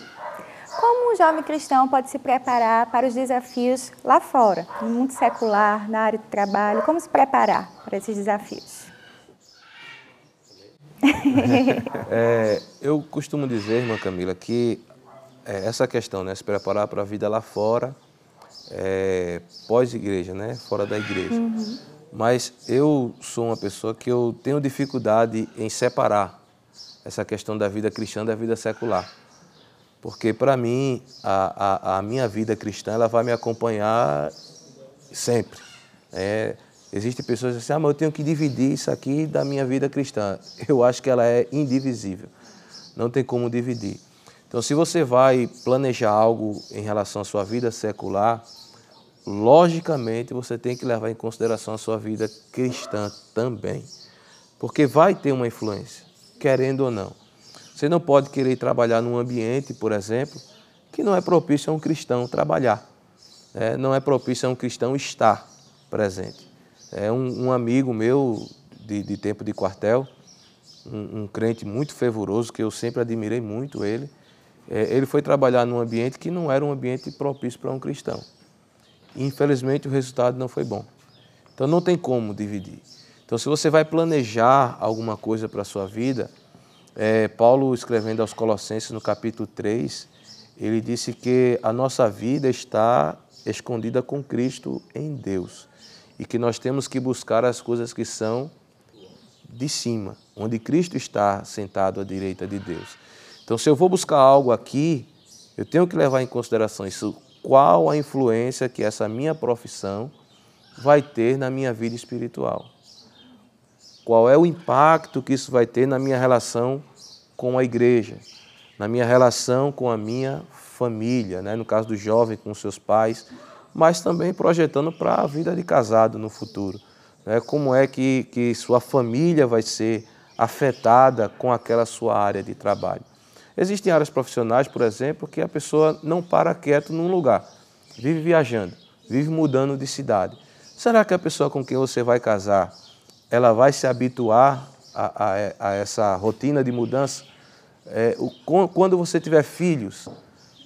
Como um jovem cristão pode se preparar para os desafios lá fora, no mundo secular, na área de trabalho? Como se preparar para esses desafios? é, eu costumo dizer, irmã Camila, que é, essa questão, né, se preparar para a vida lá fora, é, pós-igreja, né, fora da igreja. Uhum. Mas eu sou uma pessoa que eu tenho dificuldade em separar essa questão da vida cristã da vida secular. Porque, para mim, a, a, a, minha vida cristã ela vai me acompanhar sempre. É, Existem pessoas que dizem assim, ah, mas eu tenho que dividir isso aqui da minha vida cristã. Eu acho que ela é indivisível. Não tem como dividir. Então, se você vai planejar algo em relação à sua vida secular, logicamente você tem que levar em consideração a sua vida cristã também. Porque vai ter uma influência, querendo ou não. Você não pode querer trabalhar num ambiente, por exemplo, que não é propício a um cristão trabalhar. Né? Não é propício a um cristão estar presente. É um, um amigo meu de, de, tempo de quartel, um, um, crente muito fervoroso, que eu sempre admirei muito ele. É, ele foi trabalhar num ambiente que não era um ambiente propício para um cristão. Infelizmente, o resultado não foi bom. Então, não tem como dividir. Então, se você vai planejar alguma coisa para a sua vida, é, Paulo, escrevendo aos Colossenses, no capítulo 3, ele disse que a nossa vida está escondida com Cristo em Deus e que nós temos que buscar as coisas que são de cima, onde Cristo está sentado à direita de Deus. Então, se eu vou buscar algo aqui, eu tenho que levar em consideração isso, qual a influência que essa minha profissão vai ter na minha vida espiritual. Qual é o impacto que isso vai ter na minha relação com a igreja, na minha relação com a minha família, né? no caso do jovem com seus pais, mas também projetando para a vida de casado no futuro. Né? Como é que, que sua família vai ser afetada com aquela sua área de trabalho. Existem áreas profissionais, por exemplo, que a pessoa não para quieto num lugar, vive viajando, vive mudando de cidade. Será que a pessoa com quem você vai casar, ela vai se habituar a, a, a essa rotina de mudança? É, o, quando você tiver filhos,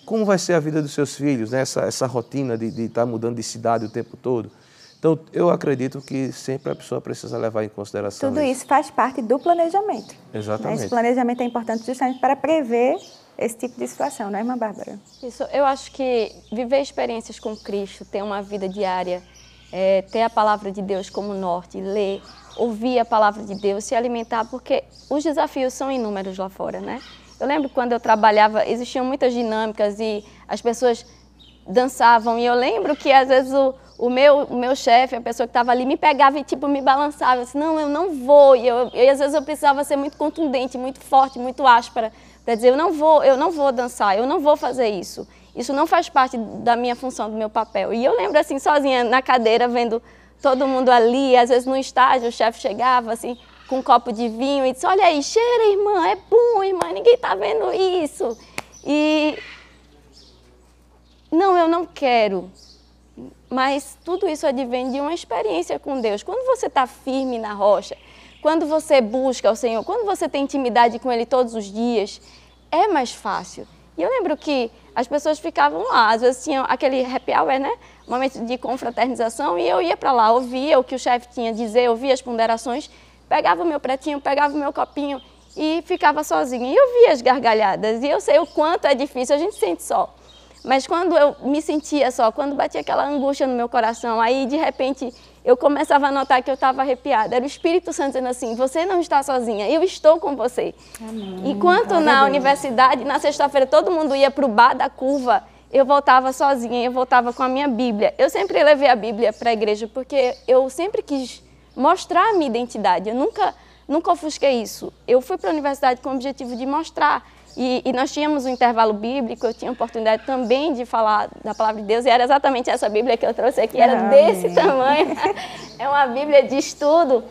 como vai ser a vida dos seus filhos, né? essa, essa rotina de estar tá mudando de cidade o tempo todo? Então, eu acredito que sempre a pessoa precisa levar em consideração Tudo isso, isso faz parte do planejamento. Exatamente. Né? Esse planejamento é importante justamente para prever esse tipo de situação, não é, irmã Bárbara? Isso, eu acho que viver experiências com Cristo, ter uma vida diária, é, ter a palavra de Deus como norte, ler, ouvir a palavra de Deus, se alimentar, porque os desafios são inúmeros lá fora, né? Eu lembro quando eu trabalhava, existiam muitas dinâmicas e as pessoas dançavam. E eu lembro que às vezes o, o meu, o meu chefe, a pessoa que estava ali, me pegava e tipo me balançava. Disse, não, eu não vou. E, eu, e às vezes eu precisava ser muito contundente, muito forte, muito áspera para dizer, eu não vou, eu não vou dançar, eu não vou fazer isso. Isso não faz parte da minha função, do meu papel. E eu lembro assim, sozinha na cadeira, vendo todo mundo ali, às vezes no estágio o chefe chegava assim, com um copo de vinho e disse: Olha aí, cheira, irmã, é bom, irmã, ninguém está vendo isso. E. Não, eu não quero. Mas tudo isso advém de uma experiência com Deus. Quando você está firme na rocha, quando você busca o Senhor, quando você tem intimidade com Ele todos os dias, é mais fácil. E eu lembro que as pessoas ficavam lá, às vezes tinham aquele happy hour, né? Momento de confraternização, e eu ia para lá, ouvia o que o chefe tinha a dizer, ouvia as ponderações pegava o meu pretinho, pegava o meu copinho e ficava sozinha. E eu via as gargalhadas, e eu sei o quanto é difícil, a gente sente só. Mas quando eu me sentia só, quando batia aquela angústia no meu coração, aí de repente eu começava a notar que eu estava arrepiada. Era o Espírito Santo dizendo assim: Você não está sozinha, eu estou com você. Amém. Enquanto na universidade, na sexta-feira, todo mundo ia para o bar da curva, eu voltava sozinha, eu voltava com a minha Bíblia. Eu sempre levei a Bíblia para a igreja porque eu sempre quis mostrar a minha identidade. Eu nunca, nunca ofusquei isso. Eu fui para a universidade com o objetivo de mostrar. E, e, nós tínhamos um intervalo bíblico, eu tinha a oportunidade também de falar da palavra de Deus, e era exatamente essa Bíblia que eu trouxe aqui, era desse tamanho. é uma Bíblia de estudo.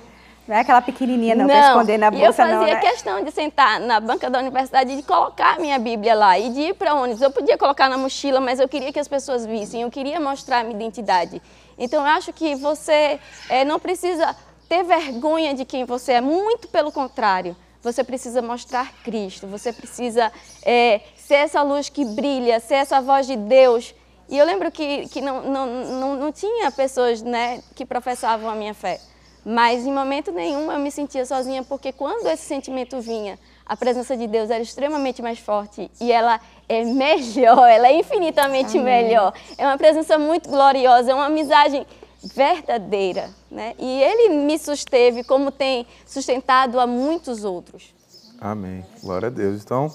Não é aquela pequenininha não, para esconder na bolsa, e eu fazia não, né? questão de sentar na banca da universidade e de colocar a minha Bíblia lá e de ir para ônibus. Eu podia colocar na mochila, mas eu queria que as pessoas vissem, eu queria mostrar a minha identidade. Então, eu acho que você é, não precisa ter vergonha de quem você é, muito pelo contrário. Você precisa mostrar Cristo, você precisa é, ser essa luz que brilha, ser essa voz de Deus. E eu lembro que, que não, não, não, não tinha pessoas né, que professavam a minha fé. Mas em momento nenhum eu me sentia sozinha, porque quando esse sentimento vinha, a presença de Deus era extremamente mais forte e ela é melhor, ela é infinitamente Amém. melhor. É uma presença muito gloriosa, é uma amizade verdadeira. Né? E ele me susteve como tem sustentado a muitos outros. Amém. Glória a Deus. Então,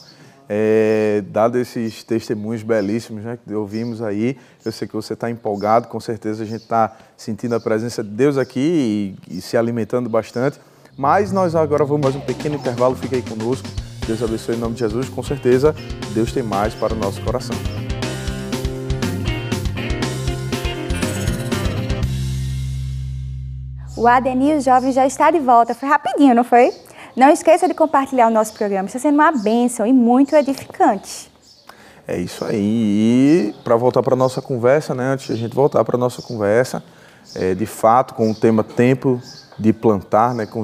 é, dado esses testemunhos belíssimos né, que ouvimos aí, eu sei que você está empolgado, com certeza a gente está sentindo a presença de Deus aqui e, e, se alimentando bastante. Mas nós agora vamos mais um pequeno intervalo, fique aí conosco. Deus abençoe em nome de Jesus, com certeza Deus tem mais para o nosso coração. O ADNI Jovem já está de volta. Foi rapidinho, não foi? Não esqueça de compartilhar o nosso programa, está sendo uma bênção e muito edificante. É isso aí. E para voltar para a nossa conversa, né, antes de a gente voltar para a nossa conversa, é, de fato, com o tema Tempo de Plantar, né, com,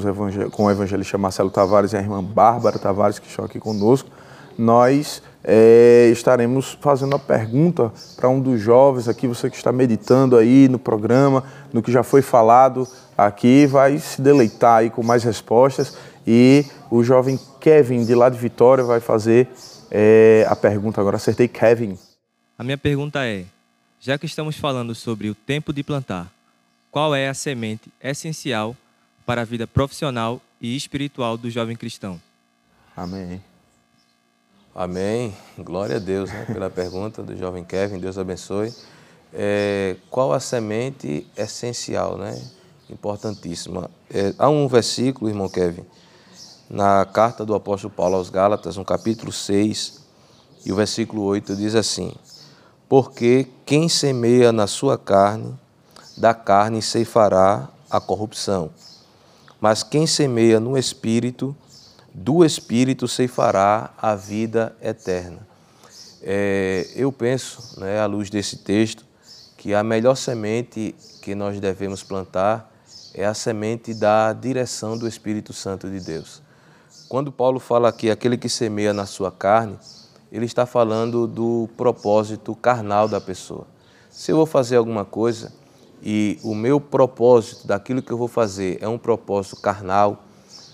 com o evangelista Marcelo Tavares e a irmã Bárbara Tavares, que estão aqui conosco, nós é, estaremos fazendo a pergunta para um dos jovens aqui, você que está meditando aí no programa, no que já foi falado aqui, vai se deleitar aí com mais respostas e o jovem Kevin, de lá de Vitória, vai fazer é, a pergunta. Agora acertei, Kevin. A minha pergunta é: já que estamos falando sobre o tempo de plantar, qual é a semente essencial para a vida profissional e espiritual do jovem cristão? Amém. Amém. Glória a Deus né, pela pergunta do jovem Kevin. Deus abençoe. É, qual a semente essencial, né? Importantíssima. É, há um versículo, irmão Kevin, na carta do apóstolo Paulo aos Gálatas, no capítulo 6, e o versículo 8 diz assim: Porque quem semeia na sua carne, da carne ceifará a corrupção, mas quem semeia no espírito, do espírito ceifará a vida eterna. É, eu penso, né, à luz desse texto, que a melhor semente que nós devemos plantar é a semente da direção do Espírito Santo de Deus. Quando Paulo fala aqui, aquele que semeia na sua carne, ele está falando do propósito carnal da pessoa. Se eu vou fazer alguma coisa e o meu propósito daquilo que eu vou fazer é um propósito carnal,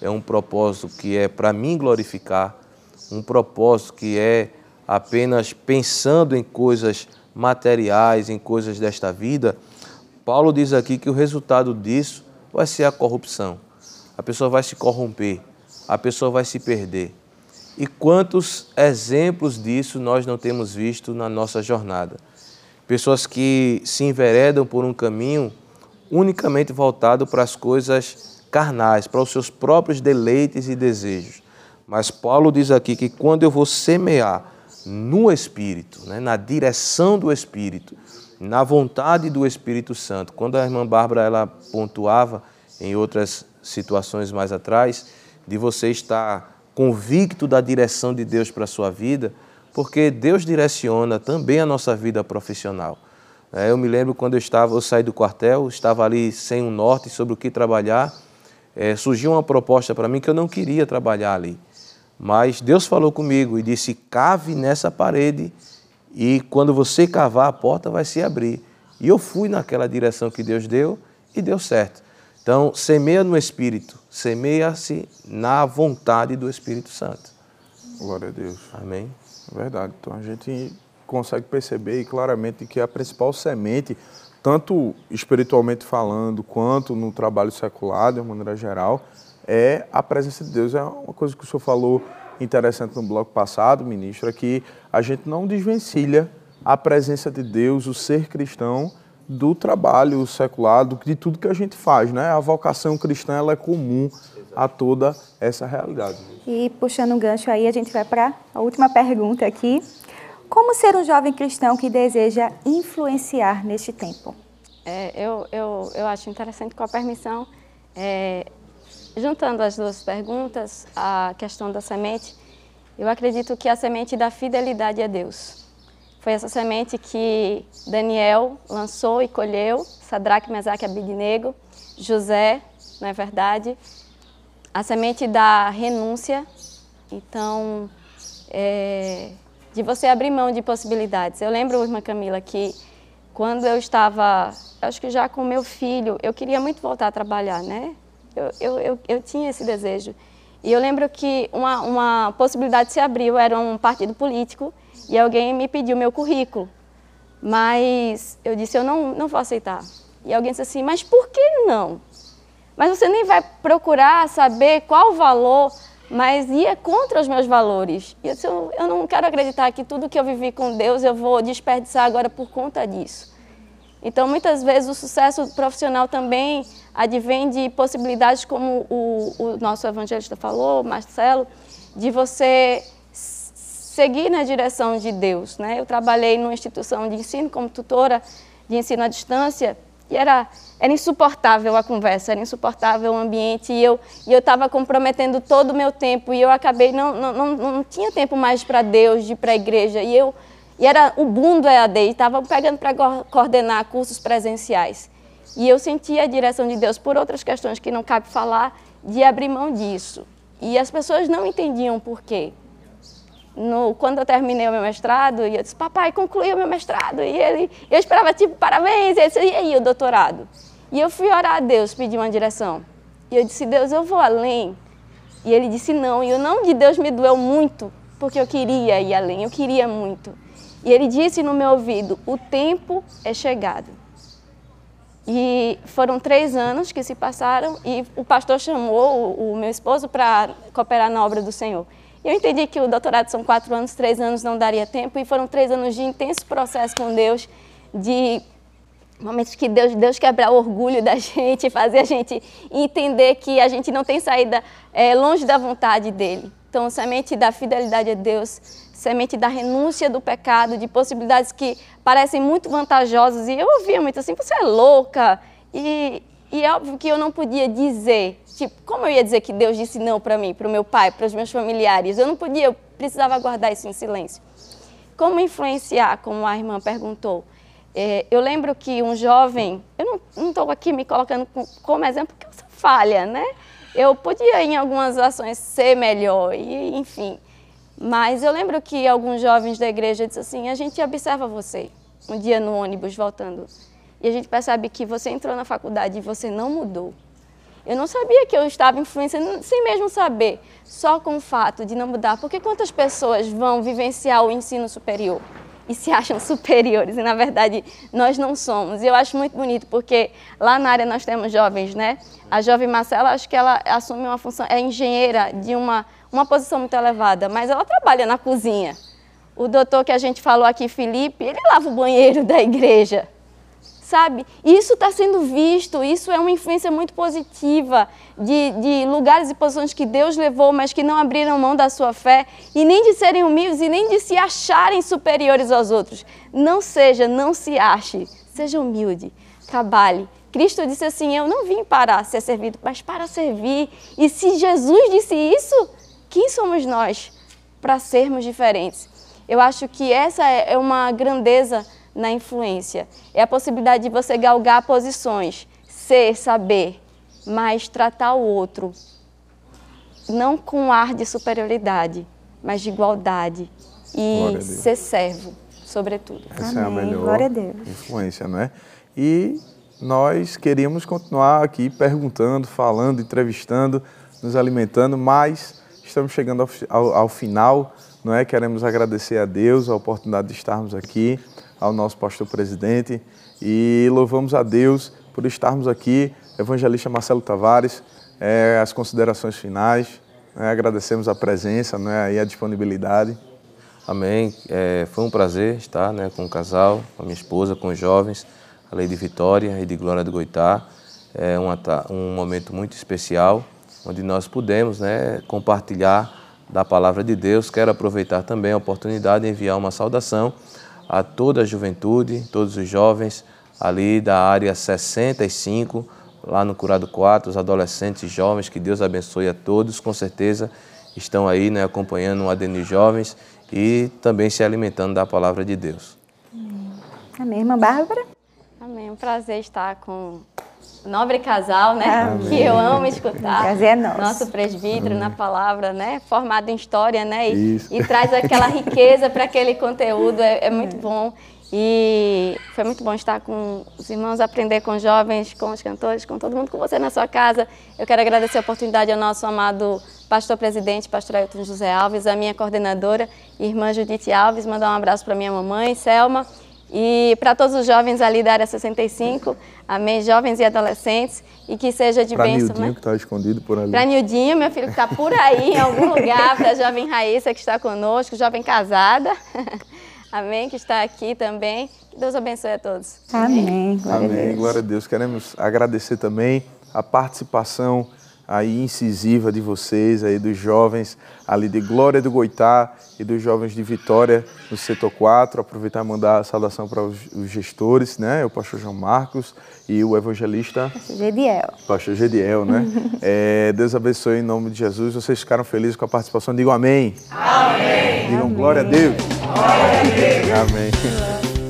é um propósito que é para mim glorificar, um propósito que é apenas pensando em coisas materiais, em coisas desta vida, Paulo diz aqui que o resultado disso vai ser a corrupção. A pessoa vai se corromper a pessoa vai se perder. E quantos exemplos disso nós não temos visto na nossa jornada? Pessoas que se enveredam por um caminho unicamente voltado para as coisas carnais, para os seus próprios deleites e desejos. Mas Paulo diz aqui que quando eu vou semear no Espírito, né, na direção do Espírito, na vontade do Espírito Santo, quando a irmã Bárbara ela pontuava em outras situações mais atrás, de você estar convicto da direção de Deus para a sua vida, porque Deus direciona também a nossa vida profissional. É, eu me lembro quando eu estava, eu saí do quartel, estava ali sem um norte sobre o que trabalhar, é, surgiu uma proposta para mim que eu não queria trabalhar ali. Mas Deus falou comigo e disse: cave nessa parede e quando você cavar, a porta vai se abrir. E eu fui naquela direção que Deus deu e deu certo. Então, semeia no Espírito, semeia-se na vontade do Espírito Santo. Glória a Deus. Amém. Verdade. Então, a gente consegue perceber claramente que a principal semente, tanto espiritualmente falando, quanto no trabalho secular, de uma maneira geral, é a presença de Deus. É uma coisa que o senhor falou interessante no bloco passado, ministro, é que a gente não desvencilha a presença de Deus, o ser cristão, do trabalho secular, de tudo que a gente faz, né? A vocação cristã ela é comum a toda essa realidade. E puxando um gancho aí, a gente vai para a última pergunta aqui. Como ser um jovem cristão que deseja influenciar neste tempo? É, eu, eu, eu acho interessante, com a permissão, é, juntando as duas perguntas, a questão da semente, eu acredito que a semente da fidelidade a Deus. Foi essa semente que Daniel lançou e colheu, Sadraque, Mesaque Abidnego, José, não é verdade? A semente da renúncia, então, é, de você abrir mão de possibilidades. Eu lembro, irmã Camila, que quando eu estava, acho que já com meu filho, eu queria muito voltar a trabalhar, né? Eu, eu, eu, eu tinha esse desejo. E eu lembro que uma, uma possibilidade se abriu, era um partido político, e alguém me pediu meu currículo. Mas eu disse, eu não, não vou aceitar. E alguém disse assim, mas por que não? Mas você nem vai procurar saber qual o valor, mas ia contra os meus valores. E eu disse, eu, não quero acreditar que tudo que eu vivi com Deus eu vou desperdiçar agora por conta disso. Então, muitas vezes, o sucesso profissional também advém de possibilidades, como o, o nosso evangelista falou, Marcelo, de você seguir na direção de Deus. Né? Eu trabalhei numa instituição de ensino como tutora de ensino à distância e era, era insuportável a conversa, era insuportável o ambiente e eu e eu estava comprometendo todo o meu tempo e eu acabei não não, não, não tinha tempo mais para Deus, de para a igreja e eu e era o boom do EAD, estava pegando para coordenar cursos presenciais. E eu sentia a direção de Deus por outras questões que não cabe falar, de abrir mão disso. E as pessoas não entendiam por quê. No, quando eu terminei o meu mestrado, eu disse, papai, concluí o meu mestrado. E ele, eu esperava, tipo, parabéns. E, ele disse, e aí, o doutorado? E eu fui orar a Deus, pedir uma direção. E eu disse, Deus, eu vou além. E ele disse, não. E o não de Deus me doeu muito, porque eu queria ir além, eu queria muito. E ele disse no meu ouvido, o tempo é chegado. E foram três anos que se passaram e o pastor chamou o, o meu esposo para cooperar na obra do Senhor. E eu entendi que o doutorado são quatro anos, três anos não daria tempo e foram três anos de intenso processo com Deus, de momentos que Deus, Deus quebrar o orgulho da gente, fazer a gente entender que a gente não tem saída é, longe da vontade dele. Então, semente da fidelidade a Deus, semente da renúncia do pecado, de possibilidades que parecem muito vantajosas. E eu ouvia muito assim: você é louca. E, e é óbvio que eu não podia dizer, tipo, como eu ia dizer que Deus disse não para mim, para o meu pai, para os meus familiares? Eu não podia, eu precisava guardar isso em silêncio. Como influenciar, como a irmã perguntou? É, eu lembro que um jovem, eu não estou aqui me colocando como exemplo, porque eu sou falha, né? Eu podia, em algumas ações, ser melhor, e, enfim. Mas eu lembro que alguns jovens da igreja disseram assim: a gente observa você um dia no ônibus voltando e a gente percebe que você entrou na faculdade e você não mudou. Eu não sabia que eu estava influenciando, sem mesmo saber, só com o fato de não mudar. Porque quantas pessoas vão vivenciar o ensino superior? e se acham superiores, e na verdade nós não somos. E eu acho muito bonito, porque lá na área nós temos jovens, né? A jovem Marcela, acho que ela assume uma função, é engenheira de uma, uma posição muito elevada, mas ela trabalha na cozinha. O doutor que a gente falou aqui, Felipe, ele lava o banheiro da igreja sabe? Isso está sendo visto, isso é uma influência muito positiva de, de lugares e posições que Deus levou, mas que não abriram mão da sua fé, e nem de serem humildes e nem de se acharem superiores aos outros. Não seja, não se ache, seja humilde, trabalhe. Cristo disse assim: Eu não vim para ser servido, mas para servir. E se Jesus disse isso, quem somos nós para sermos diferentes? Eu acho que essa é uma grandeza na influência. É a possibilidade de você galgar posições, ser, saber, mas tratar o outro não com ar de superioridade, mas de igualdade e ser servo, sobretudo. Essa Amém. é a melhor influência, não é? E nós queríamos continuar aqui perguntando, falando, entrevistando, nos alimentando, mas estamos chegando ao, ao, ao final, não é? Queremos agradecer a Deus a oportunidade de estarmos aqui ao nosso pastor presidente e louvamos a Deus por estarmos aqui. Evangelista Marcelo Tavares, é, as considerações finais, né, agradecemos a presença né, e a disponibilidade. Amém. É, foi um prazer estar né, com o casal, com a minha esposa, com os jovens, a Lei de Vitória e de Glória do Goitá. É uma, um momento muito especial, onde nós pudemos né, compartilhar da palavra de Deus. Quero aproveitar também a oportunidade de enviar uma saudação a toda a juventude, todos os jovens ali da área 65, lá no Curado 4, os adolescentes e jovens, que Deus abençoe a todos, com certeza estão aí né, acompanhando o Adenir Jovens e também se alimentando da palavra de Deus. Amém, irmã Bárbara? Amém. Um prazer estar com nobre casal, né? Amém. Que eu amo escutar. Prazer é nosso. Nosso presbítero na palavra, né? Formado em história, né? E, Isso. e traz aquela riqueza para aquele conteúdo. É, é muito bom. E foi muito bom estar com os irmãos, aprender com os jovens, com os cantores, com todo mundo, com você na sua casa. Eu quero agradecer a oportunidade ao nosso amado pastor presidente, pastor Ailton José Alves, a minha coordenadora, irmã Judite Alves, mandar um abraço para minha mamãe, Selma, e para todos os jovens ali da área 65, amém, jovens e adolescentes, e que seja de Para bênção, Nildinho, né? que está escondido por ali. Para Nildinho, meu filho que está por aí, em algum lugar, para a jovem Raíssa que está conosco, jovem casada, amém, que está aqui também. Que Deus abençoe a todos. Amém. Glória a Amém, Deus. glória a Deus. Queremos agradecer também a participação aí incisiva de vocês, aí dos jovens ali de Glória do Goitá e dos jovens de Vitória no setor 4. Aproveitar e mandar a saudação para os, os gestores, né? O pastor João Marcos e o evangelista Gediel. pastor Gediel, né? É, Deus abençoe em nome de Jesus. Vocês ficaram felizes com a participação? Digam amém. Amém. Digam glória a Deus. Glória a Deus. Amém.